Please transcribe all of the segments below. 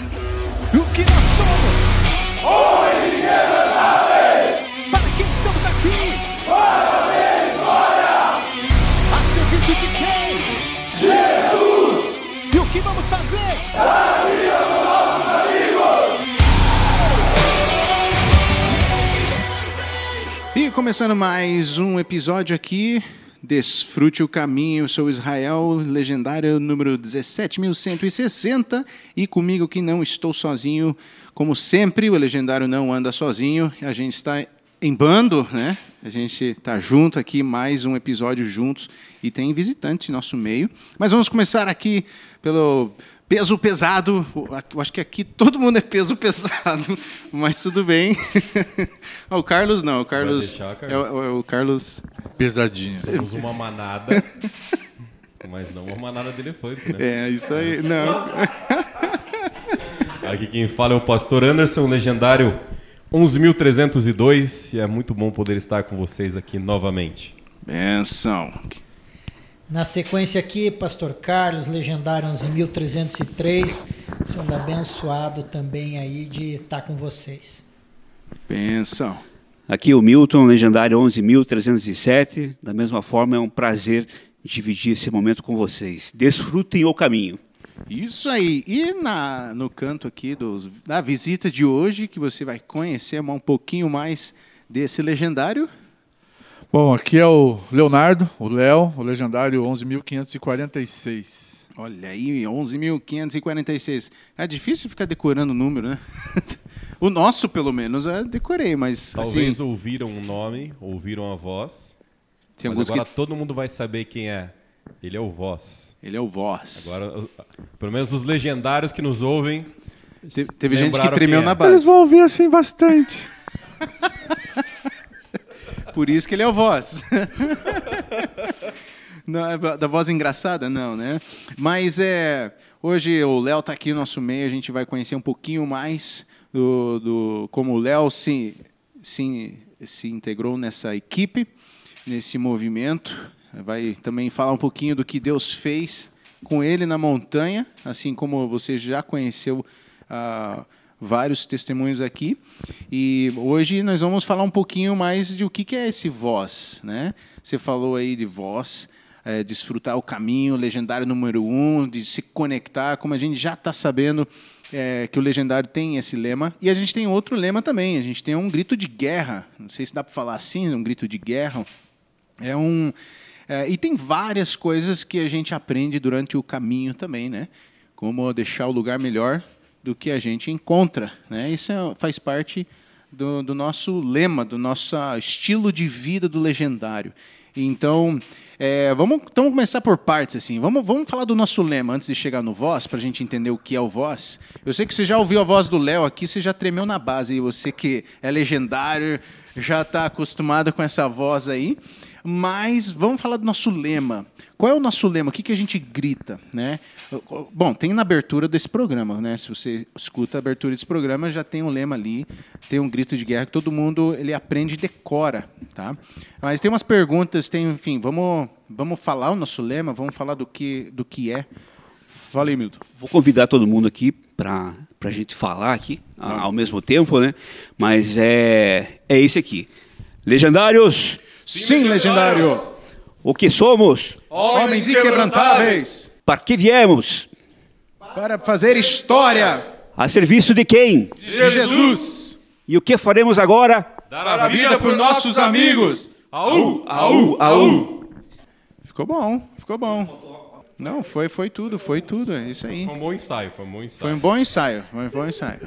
O que nós somos? Homens inquebrantáveis! Para quem estamos aqui? Para fazer história! A serviço de quem? Jesus! E o que vamos fazer? Dar a vida para nossos amigos! E começando mais um episódio aqui Desfrute o caminho, sou Israel, legendário número 17.160, e comigo que não estou sozinho, como sempre, o legendário não anda sozinho, a gente está em bando, né? A gente está junto aqui, mais um episódio juntos, e tem visitante em nosso meio. Mas vamos começar aqui pelo Peso pesado, eu acho que aqui todo mundo é peso pesado, mas tudo bem. o Carlos não, o Carlos, deixar, Carlos. É, o, é, o, Carlos pesadinho. Somos uma manada, mas não uma manada de elefante, né? É, isso aí, não. Aqui quem fala é o pastor Anderson, legendário 11.302, e é muito bom poder estar com vocês aqui novamente. Benção. Na sequência aqui, Pastor Carlos, legendário 11.303, sendo abençoado também aí de estar com vocês. Benção. Aqui o Milton, legendário 11.307. Da mesma forma, é um prazer dividir esse momento com vocês. Desfrutem o caminho. Isso aí. E na, no canto aqui dos, da visita de hoje, que você vai conhecer um pouquinho mais desse legendário. Bom, aqui é o Leonardo, o Léo, o legendário 11.546. Olha aí, 11.546. É difícil ficar decorando o número, né? o nosso, pelo menos, eu decorei, mas. Talvez assim... ouviram um nome, ouviram a voz. Tem mas agora que... todo mundo vai saber quem é. Ele é o voz. Ele é o voz. Agora, pelo menos os legendários que nos ouvem. Te, teve gente que tremeu na é. base. Eles vão ouvir assim bastante. Por isso que ele é o voz. Não, é da voz engraçada? Não, né? Mas é, hoje o Léo está aqui no nosso meio, a gente vai conhecer um pouquinho mais do, do como o Léo se, se, se integrou nessa equipe, nesse movimento. Vai também falar um pouquinho do que Deus fez com ele na montanha, assim como você já conheceu a. Uh, vários testemunhos aqui. E hoje nós vamos falar um pouquinho mais de o que é esse voz. Né? Você falou aí de voz, é, desfrutar o caminho, legendário número um, de se conectar, como a gente já está sabendo é, que o legendário tem esse lema. E a gente tem outro lema também, a gente tem um grito de guerra. Não sei se dá para falar assim, um grito de guerra. É um. É, e tem várias coisas que a gente aprende durante o caminho também, né? Como deixar o lugar melhor do que a gente encontra. Né? Isso é, faz parte do, do, nosso lema, do nosso estilo de vida do legendário. Então, é, vamos então começar por partes assim. Vamos, vamos falar do nosso lema antes de chegar no voz, para a gente entender o que é o voz. Eu sei que você já ouviu a voz do Léo aqui, você já tremeu na base. E você que é legendário, já está acostumado com essa voz aí. Mas vamos falar do nosso lema. Qual é o nosso lema? O que, que a gente grita? Né? Bom, tem na abertura desse programa, né? Se você escuta a abertura desse programa, já tem um lema ali, tem um grito de guerra que todo mundo ele aprende e decora, tá? Mas tem umas perguntas, tem, enfim, vamos, vamos falar o nosso lema, vamos falar do que, do que é. Fala aí, Milton. Vou convidar todo mundo aqui para a gente falar aqui ao mesmo tempo, né? Mas é, é esse aqui. Legendários! Sim, legendário! O que somos? Homens inquebrantáveis. Para que viemos? Para fazer história. A serviço de quem? De Jesus. E o que faremos agora? Dar a vida por nossos amigos. Aú, aú, aú. Ficou bom, ficou bom. Não, foi, foi tudo, foi tudo, é isso aí. Foi um bom ensaio, foi um bom ensaio. Foi um bom ensaio, foi um bom ensaio.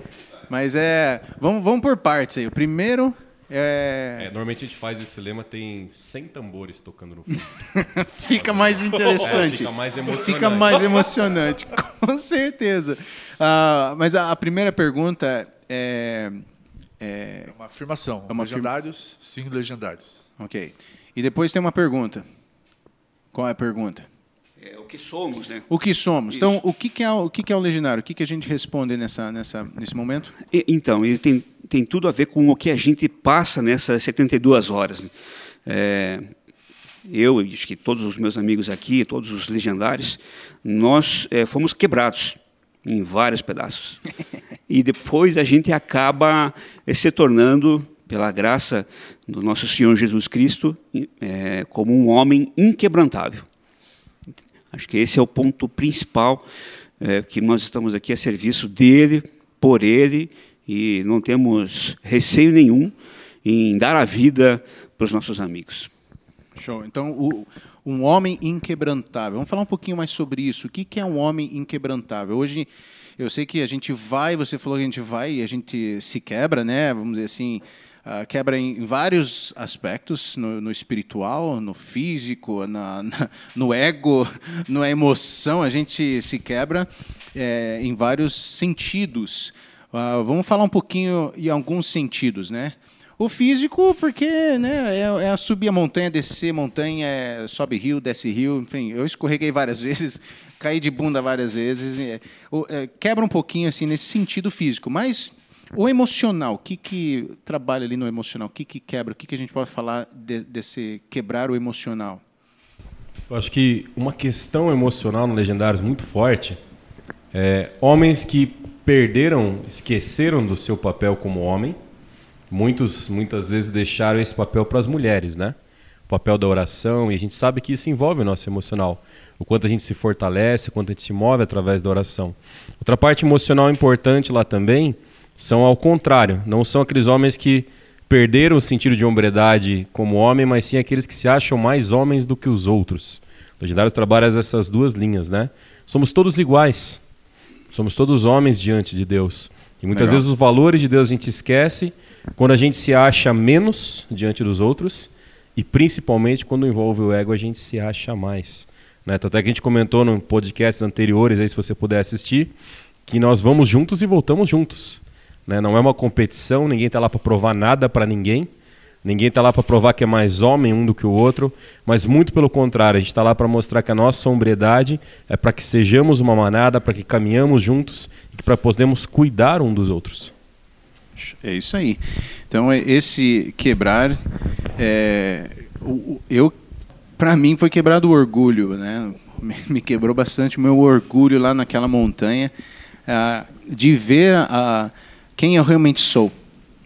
Mas é, vamos, vamos por partes aí. O primeiro é... é... normalmente a gente faz esse lema, tem 100 tambores tocando no fundo. fica mais interessante. É, fica mais emocionante. Fica mais emocionante, com certeza. Uh, mas a, a, primeira pergunta é, é... é uma afirmação. É uma legendários, sim, legendários. Ok. E depois tem uma pergunta. Qual é a pergunta? É, o que somos, né? O que somos. Então, Isso. Então, o que, que, é, o que, que é o legendário? O que, que a gente responde nessa, nessa, nesse momento? E, então, ele tem tem tudo a ver com o que a gente passa nessas 72 horas. É, eu e acho que todos os meus amigos aqui, todos os legendários, nós é, fomos quebrados em vários pedaços. e depois a gente acaba eh, se tornando, pela graça do nosso Senhor Jesus Cristo, é, como um homem inquebrantável. Acho que esse é o ponto principal é, que nós estamos aqui a serviço dele, por ele, e não temos receio nenhum em dar a vida para os nossos amigos. Show. Então, o, um homem inquebrantável. Vamos falar um pouquinho mais sobre isso. O que, que é um homem inquebrantável? Hoje, eu sei que a gente vai, você falou que a gente vai e a gente se quebra, né? Vamos dizer assim, uh, quebra em, vários aspectos, no, no espiritual, no físico, na, na, no ego, na emoção, a gente se quebra é, em vários sentidos. Uh, vamos falar um pouquinho em alguns sentidos, né? O físico, porque né, é, é subir a montanha, descer montanha, é, sobe rio, desce rio, enfim, eu escorreguei várias vezes, caí de bunda várias vezes, é, é, quebra um pouquinho assim nesse sentido físico, mas o emocional, o que, que trabalha ali no emocional, o que, que quebra, o que, que a gente pode falar de, desse quebrar o emocional? Eu acho que uma questão emocional no Legendários muito forte é homens que perderam, esqueceram do seu papel como homem, muitos muitas vezes deixaram esse papel para as mulheres, né? O papel da oração, e a gente sabe que isso envolve o nosso emocional. O quanto a gente se fortalece, o quanto a gente se move através da oração. Outra parte emocional importante lá também são ao contrário, não são aqueles homens que perderam o sentido de hombredade como homem, mas sim aqueles que se acham mais homens do que os outros. Legendários trabalha essas duas linhas, né? Somos todos iguais. Somos todos homens diante de Deus. E muitas Legal. vezes os valores de Deus a gente esquece quando a gente se acha menos diante dos outros e principalmente quando envolve o ego a gente se acha mais. Né? Até que a gente comentou no podcasts anteriores, aí, se você puder assistir, que nós vamos juntos e voltamos juntos. Né? Não é uma competição, ninguém está lá para provar nada para ninguém. Ninguém está lá para provar que é mais homem um do que o outro, mas muito pelo contrário, a gente está lá para mostrar que a nossa sombredade é para que sejamos uma manada, para que caminhamos juntos e para podermos cuidar um dos outros. É isso aí. Então, é, esse quebrar, é, eu, para mim, foi quebrado o orgulho, né? Me quebrou bastante o meu orgulho lá naquela montanha, de ver a, quem eu realmente sou,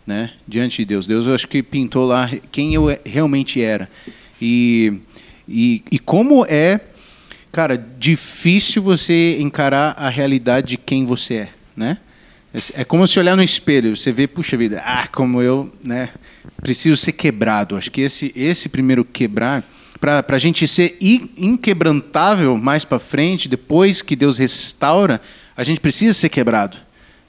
né? Diante de Deus. Deus, eu acho que pintou lá quem eu realmente era. E, e, e como é, cara, difícil você encarar a realidade de quem você é, né? É como se olhar no espelho, você vê, puxa vida, ah, como eu, né, preciso ser quebrado. Acho que esse, esse primeiro quebrar, para a gente ser inquebrantável mais para frente, depois que Deus restaura, a gente precisa ser quebrado,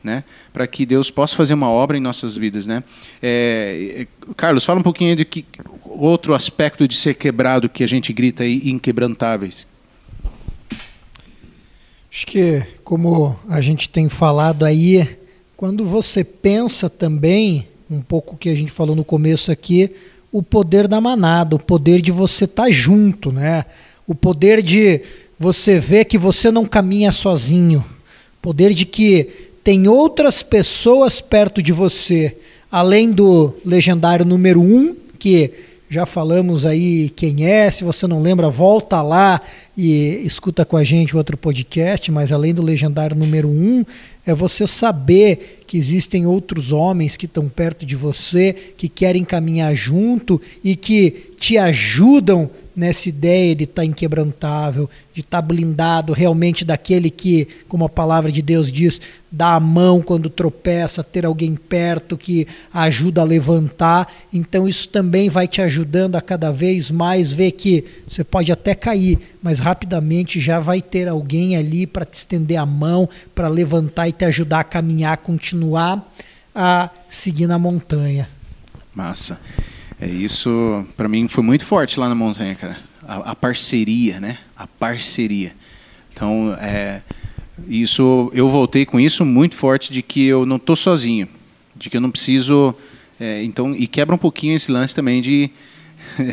né, para que Deus possa fazer uma obra em nossas vidas, né. É, é, Carlos, fala um pouquinho de que outro aspecto de ser quebrado que a gente grita aí, inquebrantáveis. Acho que, como a gente tem falado aí, quando você pensa também, um pouco que a gente falou no começo aqui, o poder da manada, o poder de você estar tá junto, né? O poder de você ver que você não caminha sozinho, poder de que tem outras pessoas perto de você, além do legendário número um, que já falamos aí quem é, se você não lembra, volta lá e escuta com a gente outro podcast, mas além do legendário número um, é você saber que existem outros homens que estão perto de você, que querem caminhar junto e que te ajudam nessa ideia de estar tá inquebrantável, de estar tá blindado realmente daquele que, como a palavra de Deus diz, dá a mão quando tropeça, ter alguém perto que ajuda a levantar. Então isso também vai te ajudando a cada vez mais ver que você pode até cair, mas rapidamente já vai ter alguém ali para te estender a mão, para levantar e te ajudar a caminhar, continuar a seguir na montanha. Massa. É, isso, para mim, foi muito forte lá na montanha, cara. A, a parceria, né? A parceria. Então, é, isso, eu voltei com isso muito forte de que eu não estou sozinho, de que eu não preciso. É, então, e quebra um pouquinho esse lance também de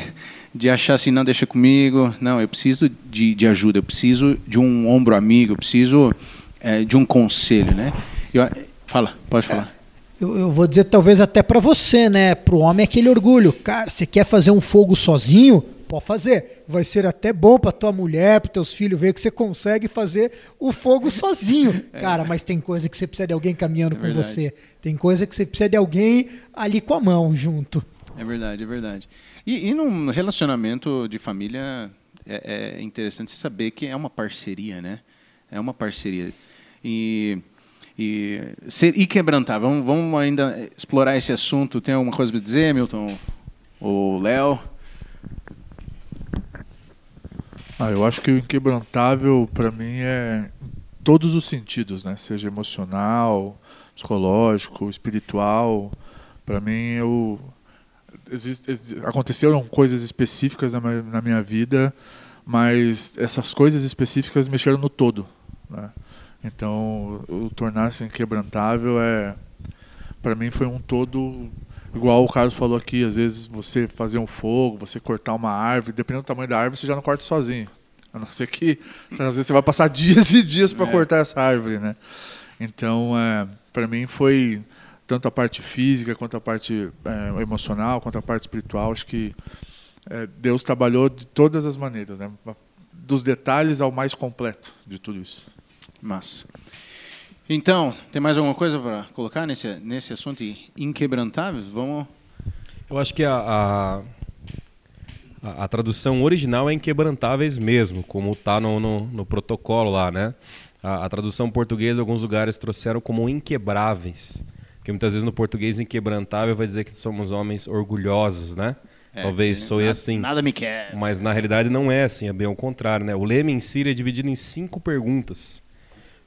de achar assim, não, deixa comigo. Não, eu preciso de, de ajuda, eu preciso de um ombro amigo, eu preciso é, de um conselho, né? Eu, fala, pode falar eu, eu vou dizer talvez até para você, né? Para o homem é aquele orgulho. Cara, você quer fazer um fogo sozinho? pode fazer. Vai ser até bom para tua mulher, para teus filhos ver que você consegue fazer o fogo sozinho. É. Cara, mas tem coisa que você precisa de alguém caminhando é com você. Tem coisa que você precisa de alguém ali com a mão junto. É verdade, é verdade. E, e num relacionamento de família é, é interessante você saber que é uma parceria, né? É uma parceria. E e ser inquebrantável. Vamos, vamos ainda explorar esse assunto. Tem alguma coisa para dizer, Milton? Ou Léo? Ah, eu acho que o inquebrantável para mim é todos os sentidos, né? Seja emocional, psicológico, espiritual. Para mim, eu existe, aconteceram coisas específicas na minha, na minha vida, mas essas coisas específicas mexeram no todo. Né? Então, o tornar-se inquebrantável é, para mim, foi um todo igual o Carlos falou aqui. Às vezes você fazer um fogo, você cortar uma árvore, dependendo do tamanho da árvore, você já não corta sozinho. A não ser que às vezes você vai passar dias e dias para é. cortar essa árvore, né? Então, é, para mim foi tanto a parte física quanto a parte é, emocional, quanto a parte espiritual. Acho que é, Deus trabalhou de todas as maneiras, né? dos detalhes ao mais completo de tudo isso. Massa. Então, tem mais alguma coisa para colocar nesse, nesse assunto inquebrantáveis? Vamos. Eu acho que a, a, a tradução original é inquebrantáveis mesmo, como está no, no, no, protocolo lá, né? A, a, tradução portuguesa, alguns lugares trouxeram como inquebráveis. Porque muitas vezes no português inquebrantável vai dizer que somos homens orgulhosos, né? É, Talvez soe assim. Nada me quer. Mas na realidade não é assim, é bem ao contrário, né? O leme em si é dividido em cinco perguntas.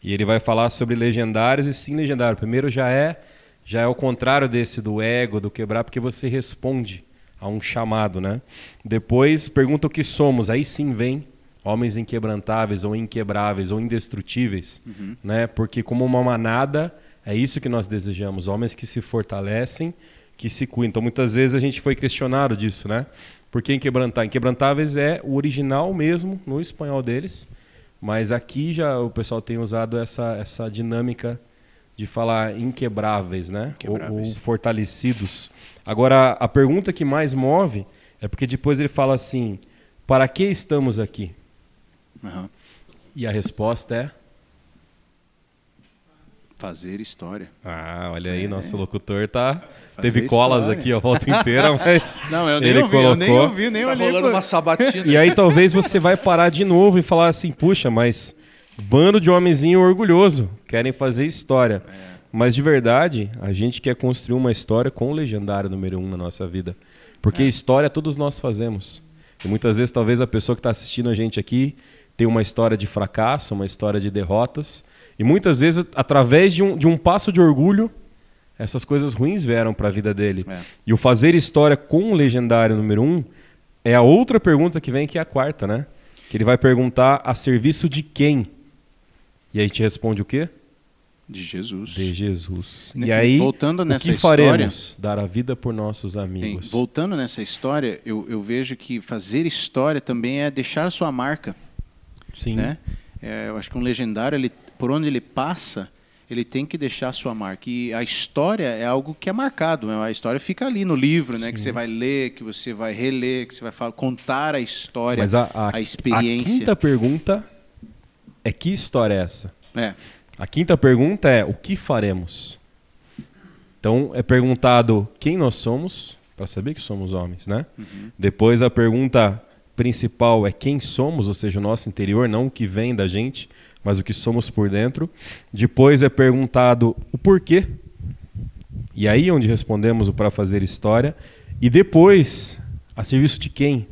E ele vai falar sobre legendários e sim legendário. Primeiro já é já é o contrário desse do ego, do quebrar, porque você responde a um chamado, né? Depois pergunta o que somos, aí sim vem homens inquebrantáveis ou inquebráveis ou indestrutíveis, uhum. né? Porque como uma manada é isso que nós desejamos, homens que se fortalecem, que se cuidam. Então muitas vezes a gente foi questionado disso, né? Por que inquebrantáveis? Inquebrantáveis é o original mesmo no espanhol deles mas aqui já o pessoal tem usado essa, essa dinâmica de falar inquebráveis, né? Ou, ou, fortalecidos. Agora, a pergunta que mais move é porque depois ele fala assim: para que estamos aqui? Uhum. E a resposta é Fazer história. Ah, olha aí, é. nosso locutor tá. Fazer Teve colas história. aqui a volta inteira, mas. Não, eu nem ele ouvi, colocou. eu nem ouvi, nem tá olhei. rolando uma sabatina. E aí talvez você vai parar de novo e falar assim, puxa, mas bando de homenzinho orgulhoso, querem fazer história. É. Mas de verdade, a gente quer construir uma história com o legendário número um na nossa vida. Porque é. história todos nós fazemos. E muitas vezes, talvez a pessoa que está assistindo a gente aqui tem uma história de fracasso, uma história de derrotas. E muitas vezes, através de um, de um passo de orgulho, essas coisas ruins vieram para a vida dele. É. E o fazer história com o legendário número um é a outra pergunta que vem, que é a quarta, né? Que ele vai perguntar a serviço de quem? E aí gente responde o quê? De Jesus. De Jesus. E aí, voltando nessa o que história, faremos? Dar a vida por nossos amigos. Bem, voltando nessa história, eu, eu vejo que fazer história também é deixar sua marca. Sim. Né? É, eu acho que um legendário, ele, por onde ele passa, ele tem que deixar a sua marca. E a história é algo que é marcado. Né? A história fica ali no livro, né? que você vai ler, que você vai reler, que você vai falar, contar a história, Mas a, a, a experiência. A quinta pergunta é que história é essa? É. A quinta pergunta é o que faremos? Então é perguntado quem nós somos, para saber que somos homens, né? Uhum. Depois a pergunta principal é quem somos, ou seja, o nosso interior, não o que vem da gente, mas o que somos por dentro. Depois é perguntado o porquê. E aí é onde respondemos o para fazer história. E depois, a serviço de quem?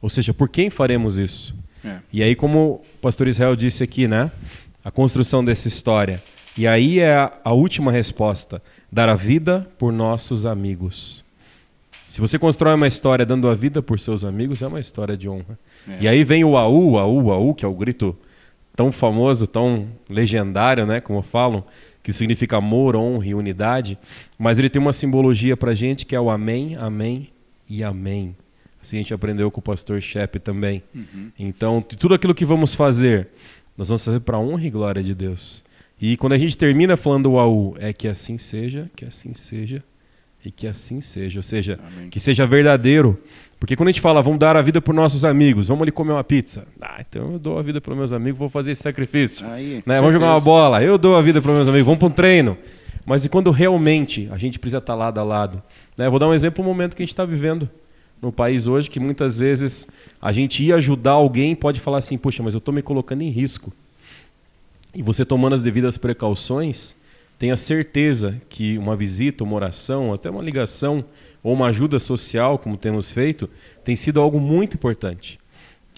Ou seja, por quem faremos isso? É. E aí, como o pastor Israel disse aqui, né? A construção dessa história. E aí é a, a última resposta: dar a vida por nossos amigos. Se você constrói uma história dando a vida por seus amigos, é uma história de honra. É. E aí vem o AU, AU, AU, que é o grito tão famoso, tão legendário, né, como falam, que significa amor, honra e unidade, mas ele tem uma simbologia para gente que é o amém, amém e amém. Assim a gente aprendeu com o pastor Shep também. Uhum. Então, tudo aquilo que vamos fazer, nós vamos fazer para honra e glória de Deus. E quando a gente termina falando o AU, é que assim seja, que assim seja, e que assim seja. Ou seja, Amém. que seja verdadeiro Porque quando a gente fala, vamos dar a vida para nossos amigos, vamos ali comer uma pizza. Ah, então eu dou a vida para meus amigos, vou fazer esse sacrifício. Aí, né? Vamos jogar uma bola, eu dou a vida para meus amigos, vamos para um treino. Mas e quando realmente a gente precisa estar lado a lado? Né? Vou dar um exemplo do momento que a gente está vivendo no país hoje, que muitas vezes a gente ia ajudar alguém pode falar assim, puxa, mas eu estou me colocando em risco. E você tomando as devidas precauções, tenha certeza que uma visita, uma oração, até uma ligação ou uma ajuda social, como temos feito, tem sido algo muito importante.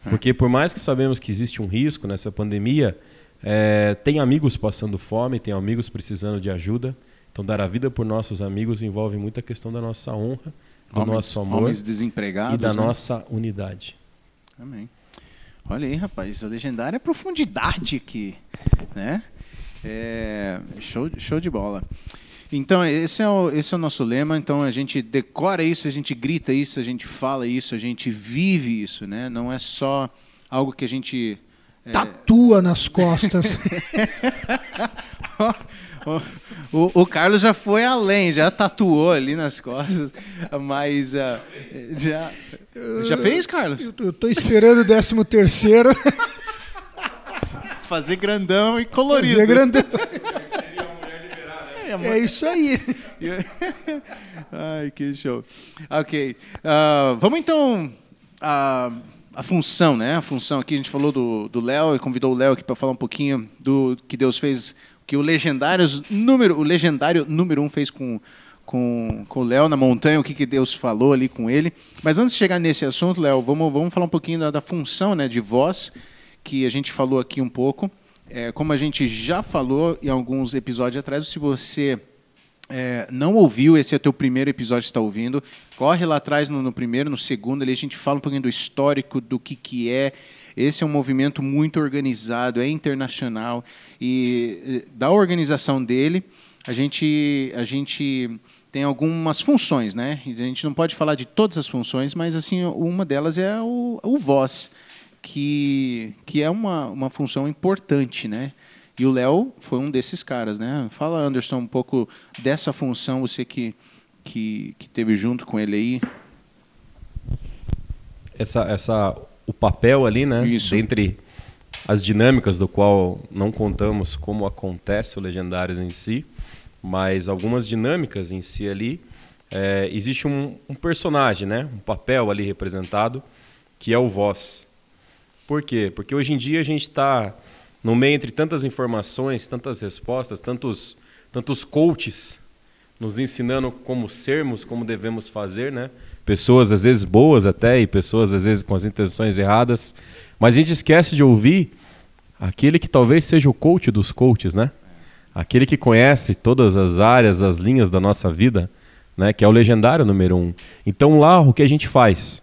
É. Porque por mais que sabemos que existe um risco nessa pandemia, é, tem amigos passando fome, tem amigos precisando de ajuda. Então, dar a vida por nossos amigos envolve muita questão da nossa honra, do homens, nosso amor desempregados, e da né? nossa unidade. Amém. Olha aí, rapaz, a legendária é profundidade aqui, né? É, show, show de bola. Então, esse é, o, esse é o nosso lema. Então, a gente decora isso, a gente grita isso, a gente fala isso, a gente vive isso, né? Não é só algo que a gente é... Tatua nas costas. o, o, Carlos já foi além, já tatuou ali nas costas, mas uh, já, já fez, Carlos? Eu, estou esperando o décimo terceiro. Fazer grandão e colorido. Fazer grandão. É, é isso aí. Ai, que show. Ok. Uh, vamos então. Uh, a função, né? A função aqui, a gente falou do Léo e convidou o Léo aqui para falar um pouquinho do que Deus fez, que o legendário número, o legendário número um fez com com, com o Léo na montanha, o que, que Deus falou ali com ele. Mas antes de chegar nesse assunto, Léo, vamos, vamos falar um pouquinho da, da, função né, de voz, que a gente falou aqui um pouco. É, como a gente já falou em alguns episódios atrás, se você é, não ouviu, esse é o teu primeiro episódio que está ouvindo, corre lá atrás no, no, primeiro, no segundo, ali a gente fala um pouquinho do histórico, do que, que é. Esse é um movimento muito organizado, é internacional e da organização dele a gente a gente tem algumas funções, né? A gente não pode falar de todas as funções, mas assim uma delas é o, o voz, que que é uma, uma função importante, né? E o Léo foi um desses caras, né? Fala, Anderson, um pouco dessa função, você que, que, que teve junto com ele aí. Essa, essa, o papel ali, né? Isso. Entre as dinâmicas do qual não contamos como acontece o Legendários em si, mas algumas dinâmicas em si ali. É, existe um, um personagem, né? Um papel ali representado, que é o voz. Por quê? Porque hoje em dia a gente está no meio entre tantas informações, tantas respostas, tantos, tantos coaches nos ensinando como sermos, como devemos fazer, né? Pessoas às vezes boas até e pessoas às vezes com as intenções erradas, mas a gente esquece de ouvir aquele que talvez seja o coach dos coaches, né? Aquele que conhece todas as áreas, as linhas da nossa vida, né? Que é o legendário número um. Então lá o que a gente faz?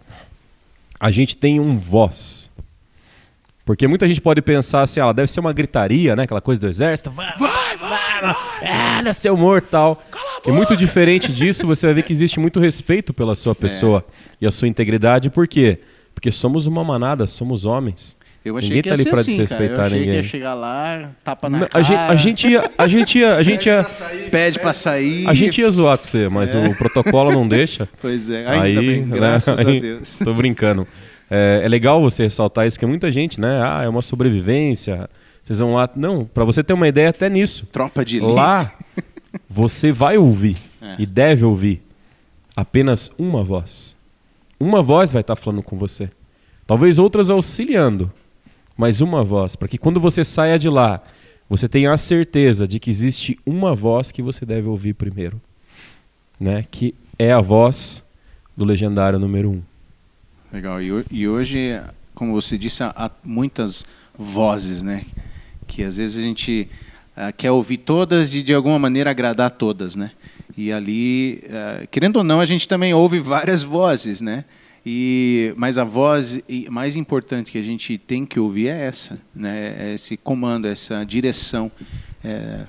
A gente tem um voz. Porque muita gente pode pensar assim, ela ah, deve ser uma gritaria, né? Aquela coisa do exército. Vai, vai, vai! vai é, nasceu morto tal. E muito diferente disso, você vai ver que existe muito respeito pela sua é. pessoa é. e a sua integridade. Por quê? Porque somos uma manada, somos homens. Eu achei ninguém que ia tá ali para assim, desrespeitar cara. Eu achei ninguém. que ia chegar lá, tapa na cara. A gente, a gente ia, a gente ia, a gente ia, pede para sair. A gente ia zoar com você, mas é. o protocolo não deixa. Pois é, ainda aí, bem, né, graças né? a Deus. Tô brincando. É, é, legal você ressaltar isso, porque muita gente, né? Ah, é uma sobrevivência. Vocês vão lá. Não, para você ter uma ideia até nisso. Tropa de elite. Lá, você vai ouvir é. e deve ouvir apenas uma voz. Uma voz vai estar falando com você. Talvez outras auxiliando, mas uma voz, para que quando você saia de lá, você tenha a certeza de que existe uma voz que você deve ouvir primeiro, né? Que é a voz do legendário número um. Legal. E, e hoje, como você disse, há muitas vozes, né? Que às vezes a gente uh, quer ouvir todas e de alguma maneira agradar todas, né? E ali, uh, querendo ou não, a gente também ouve várias vozes, né? E, mas a voz mais importante que a gente tem que ouvir é essa, né? É esse comando, essa direção, é,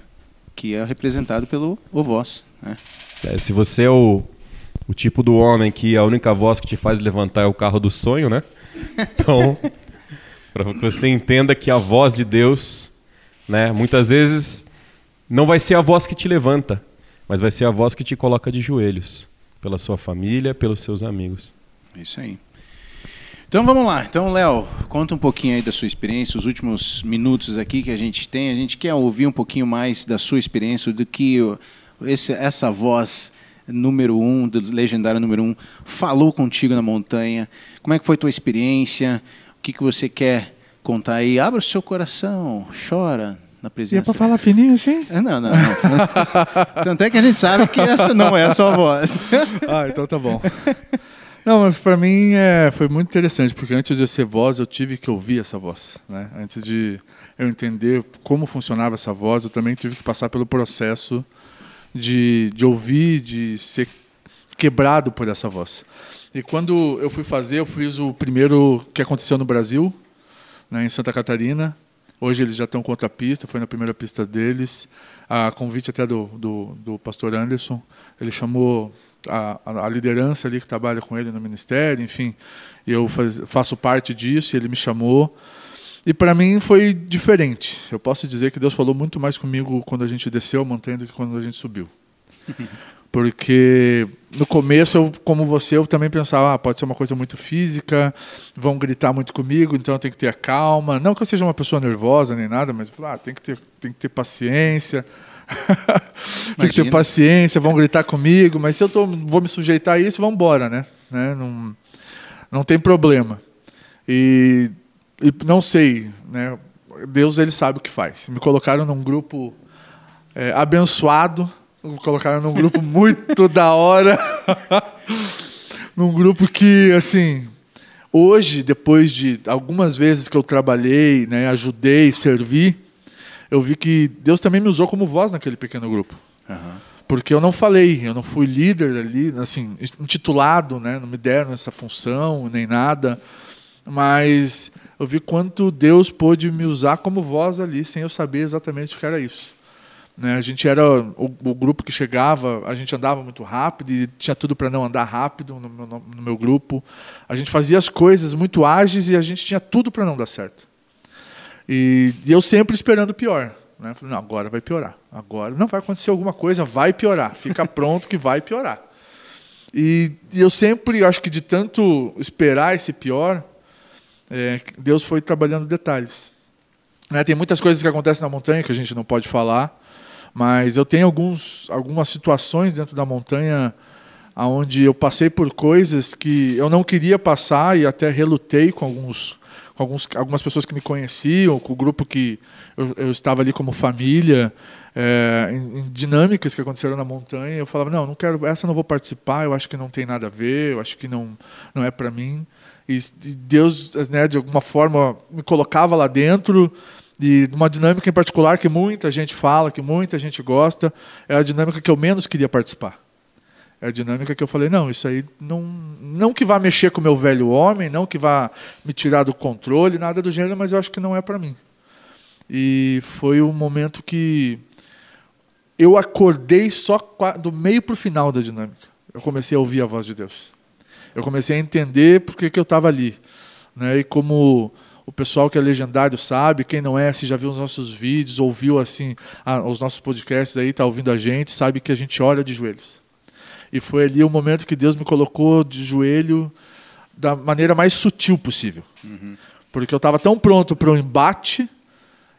que é representado pelo o voz. Né? É, se você é o o tipo do homem que a única voz que te faz levantar é o carro do sonho, né? Então, para que você entenda que a voz de Deus, né, muitas vezes não vai ser a voz que te levanta, mas vai ser a voz que te coloca de joelhos, pela sua família, pelos seus amigos. É isso aí. Então vamos lá. Então, Léo, conta um pouquinho aí da sua experiência, os últimos minutos aqui que a gente tem. A gente quer ouvir um pouquinho mais da sua experiência, do que esse, essa voz número um, do legendário número um, falou contigo na montanha. Como é que foi tua experiência? O que, que você quer contar aí? Abra o seu coração, chora na presença. E é para falar fininho assim? Não, não, não. Tanto é que a gente sabe que essa não é a sua voz. ah, então tá bom. Não, mas para mim é, foi muito interessante, porque antes de eu ser voz, eu tive que ouvir essa voz. Né? Antes de eu entender como funcionava essa voz, eu também tive que passar pelo processo de, de ouvir, de ser quebrado por essa voz. E quando eu fui fazer, eu fiz o primeiro que aconteceu no Brasil, né, em Santa Catarina. Hoje eles já estão com outra pista, foi na primeira pista deles. A convite até do, do, do pastor Anderson. Ele chamou a, a, liderança ali que trabalha com ele no ministério, enfim. Eu faz, faço parte disso, ele me chamou. E para mim foi diferente. Eu posso dizer que Deus falou muito mais comigo quando a gente desceu a montanha do que quando a gente subiu. Porque no começo, eu, como você, eu também pensava, ah, pode ser uma coisa muito física, vão gritar muito comigo, então eu tenho que ter a calma. Não que eu seja uma pessoa nervosa nem nada, mas ah, tem, que ter, tem que ter paciência. tem que ter paciência, vão gritar comigo, mas se eu tô, vou me sujeitar a isso, vamos embora, né? né? Não, não tem problema. E e não sei, né? Deus ele sabe o que faz. Me colocaram num grupo é, abençoado, me colocaram num grupo muito da hora, num grupo que assim hoje, depois de algumas vezes que eu trabalhei, né, ajudei, servi, eu vi que Deus também me usou como voz naquele pequeno grupo. Uhum. Porque eu não falei, eu não fui líder ali, assim, intitulado, né, não me deram essa função nem nada, mas eu vi quanto Deus pôde me usar como voz ali, sem eu saber exatamente o que era isso. Né, a gente era o, o, grupo que chegava, a gente andava muito rápido e tinha tudo para não andar rápido no meu, no meu, grupo. A gente fazia as coisas muito ágeis e a gente tinha tudo para não dar certo. E, e, eu sempre esperando o pior. Né? Falei, não, agora vai piorar. Agora não vai acontecer alguma coisa, vai piorar. Fica pronto que vai piorar. E, e eu sempre, acho que de tanto esperar esse pior, é, Deus foi trabalhando detalhes. Né, tem muitas coisas que acontecem na montanha que a gente não pode falar, mas eu tenho alguns, algumas situações dentro da montanha onde eu passei por coisas que eu não queria passar e até relutei com alguns com alguns, algumas pessoas que me conheciam, com o grupo que eu, eu estava ali como família, é, em, em, dinâmicas que aconteceram na montanha. Eu falava, não, não quero, essa não vou participar, eu acho que não tem nada a ver, eu acho que não, não é para mim. E Deus, né, de alguma forma, me colocava lá dentro e uma dinâmica em particular que muita gente fala, que muita gente gosta, é a dinâmica que eu menos queria participar. É a dinâmica que eu falei, não, isso aí não, não que vá mexer com o meu velho homem, não que vá me tirar do controle, nada do gênero, mas eu acho que não é para mim. E foi um momento que eu acordei só do meio para o final da dinâmica. Eu comecei a ouvir a voz de Deus eu comecei a entender por que, que eu estava ali. Né? E como o pessoal que é legendário sabe, quem não é, se já viu os nossos vídeos, ouviu assim a, os nossos podcasts aí, está ouvindo a gente, sabe que a gente olha de joelhos. E foi ali o momento que Deus me colocou de joelho da maneira mais sutil possível. Uhum. Porque eu estava tão pronto para o um embate,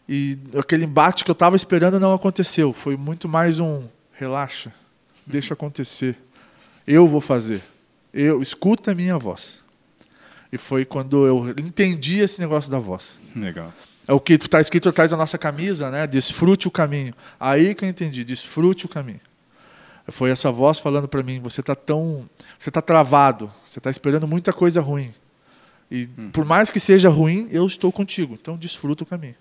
e aquele embate que eu estava esperando não aconteceu. Foi muito mais um relaxa, deixa acontecer. Eu vou fazer eu escuta a minha voz. E foi quando eu entendi esse negócio da voz. Legal. É o que está escrito atrás da nossa camisa, né? Desfrute o caminho. Aí que eu entendi, desfrute o caminho. Foi essa voz falando para mim: você está tão, você está travado, você está esperando muita coisa ruim. E hum. por mais que seja ruim, eu estou contigo. Então desfruta o caminho.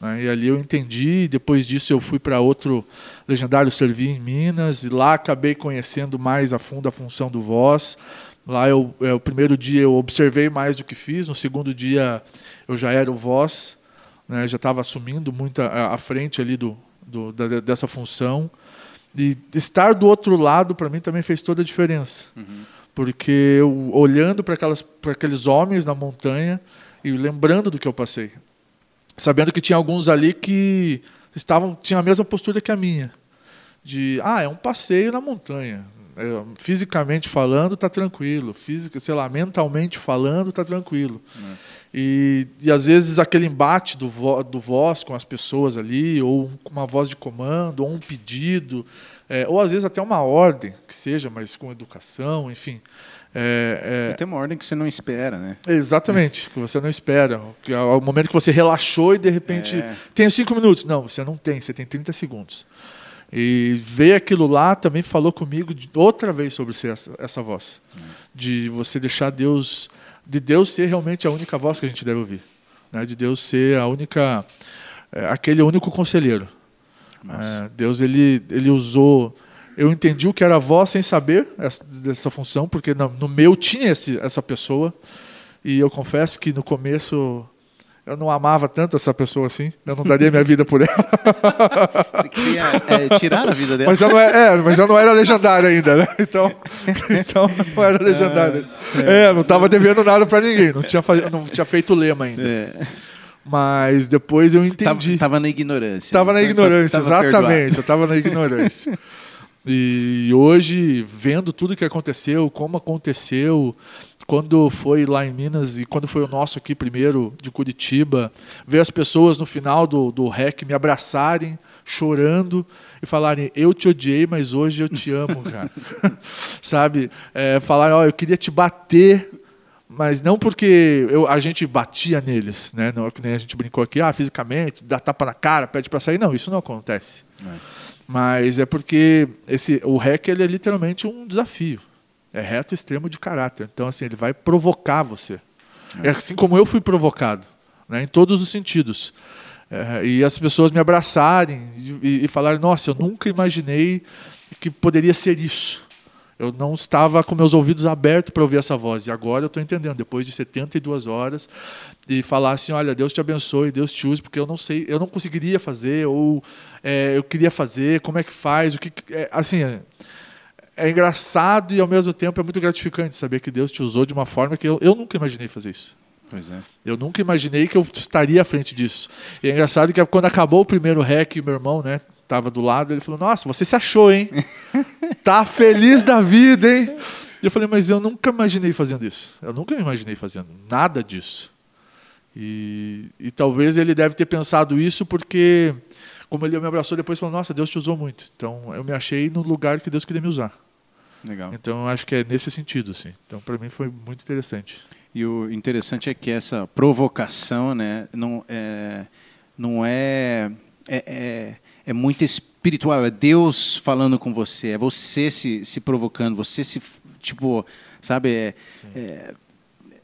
Né? E ali eu entendi, depois disso eu fui para outro legendário servir em Minas, e lá acabei conhecendo mais a fundo a função do voz. Lá eu, é, o primeiro dia eu observei mais do que fiz, no segundo dia eu já era o voz, né? já estava assumindo muito a, a, frente ali do, do da, dessa função. E estar do outro lado, para mim, também fez toda a diferença. Uhum. Porque eu, olhando para aqueles homens na montanha e lembrando do que eu passei sabendo que tinha alguns ali que estavam tinham a mesma postura que a minha, de ah é um passeio na montanha, É, fisicamente falando, tá tranquilo. Física, sei lá, mentalmente falando, tá tranquilo. E, e às vezes aquele embate do, vo, do voz com as pessoas ali, ou uma voz de comando, ou um pedido, é, ou às vezes até uma ordem, que seja, mas com educação, enfim. É, é, Tem uma ordem que você não espera, né? Exatamente, que você não espera. Que é o momento que você relaxou e de repente É. tem cinco minutos. Não, você não tem, você tem 30 segundos. E ver aquilo lá também falou comigo de- outra vez sobre ser essa, essa voz. De você deixar Deus. De Deus ser realmente a única voz que a gente deve ouvir. Né? De Deus ser a única. é, aquele único conselheiro. É, Deus ele, ele usou. Eu entendi o que era voz sem saber essa, dessa função, porque no, no meu tinha esse, essa pessoa. E eu confesso que no começo eu não amava tanto essa pessoa assim. Eu não daria minha vida por ela. Você queria é, tirar a vida dela. Mas eu não, é, é, mas eu não era legendário ainda, né? Então, então não era legendário. É, não estava devendo nada para ninguém. Não tinha, não tinha feito lema ainda. É. Mas depois eu Tava, entendi. tava na ignorância. Estava na Tava- ignorância, tava exatamente. Eu estava na ignorância. E hoje, vendo tudo que aconteceu, como aconteceu, quando foi lá em Minas e quando foi o nosso aqui primeiro, de Curitiba, ver as pessoas no final do, do REC me abraçarem, chorando e falarem: Eu te odiei, mas hoje eu te amo, cara. Sabe? É, falarem: Ó, eu queria te bater, mas não porque eu, a gente batia neles, né? Não é que nem a gente brincou aqui, ah, fisicamente, dá tapa na cara, pede para sair. Não, isso não acontece. Mas é porque esse, o REC ele é literalmente um desafio. É reto extremo de caráter. Então, assim, ele vai provocar você. É assim como eu fui provocado, né, em todos os sentidos. É, e as pessoas me abraçarem e, e falarem: Nossa, eu nunca imaginei que poderia ser isso. Eu não estava com meus ouvidos abertos para ouvir essa voz. E agora eu estou entendendo, depois de 72 horas, e falar assim: olha, Deus te abençoe, Deus te use, porque eu não sei, eu não conseguiria fazer, ou é, eu queria fazer, como é que faz, o que. é, assim, é, é engraçado e ao mesmo tempo é muito gratificante saber que Deus te usou de uma forma que eu, eu nunca imaginei fazer isso. Pois é. Eu nunca imaginei que eu estaria à frente disso. E é engraçado que quando acabou o primeiro rec, meu irmão, né, tava do lado, ele falou: "Nossa, você se achou, hein? tá feliz da vida, hein?" E eu falei: "Mas eu nunca imaginei fazendo isso. Eu nunca me imaginei fazendo nada disso." E, e talvez ele deve ter pensado isso porque como ele me abraçou depois falou: "Nossa, Deus te usou muito". Então eu me achei no lugar que Deus queria me usar. Legal. Então eu acho que é nesse sentido, assim. Então para mim foi muito interessante. E o interessante é que essa provocação, né, não é, não é, é, é, é muito espiritual. É Deus falando com você, é você se, se provocando, você se, tipo, sabe, é, é,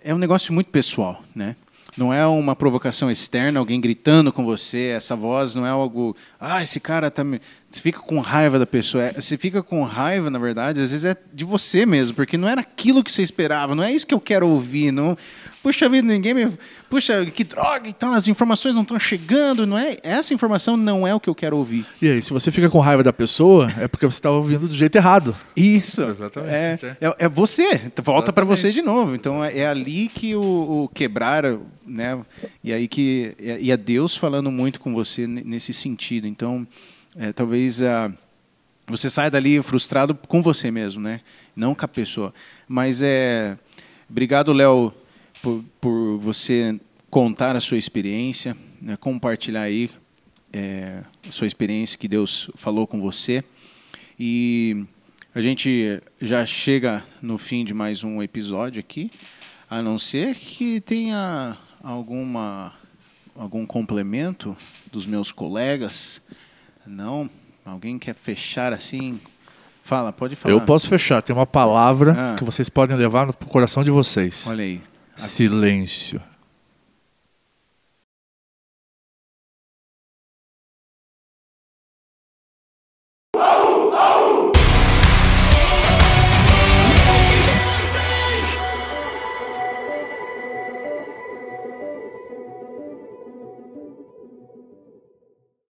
é um negócio muito pessoal, né? Não é uma provocação externa, alguém gritando com você, essa voz não é algo, ah, esse cara tá me... Você fica com raiva da pessoa. É, Você fica com raiva, na verdade, às vezes é de você mesmo, porque não era aquilo que você esperava, não é isso que eu quero ouvir, não. Puxa vida, ninguém me. Puxa, que droga, então as informações não estão chegando, não é? Essa informação não é o que eu quero ouvir. E aí, se você fica com raiva da pessoa, é porque você está ouvindo do jeito errado. Isso. Exatamente, É, é. é, é você. Volta para você de novo. Então é, é ali que o, o quebrar, né? E aí que é- e é Deus falando muito com você ne- nesse sentido. Então é, talvez ah, você saia dali frustrado com você mesmo, né? Não com a pessoa. Mas é obrigado, Léo, por, por você contar a sua experiência, né? compartilhar aí é, a sua experiência que Deus falou com você. E a gente já chega no fim de mais um episódio aqui, a não ser que tenha alguma algum complemento dos meus colegas. Não? Alguém quer fechar assim? Fala, pode falar. Eu posso fechar. Tem uma palavra Ah. que vocês podem levar no coração de vocês. Olha aí. Silêncio.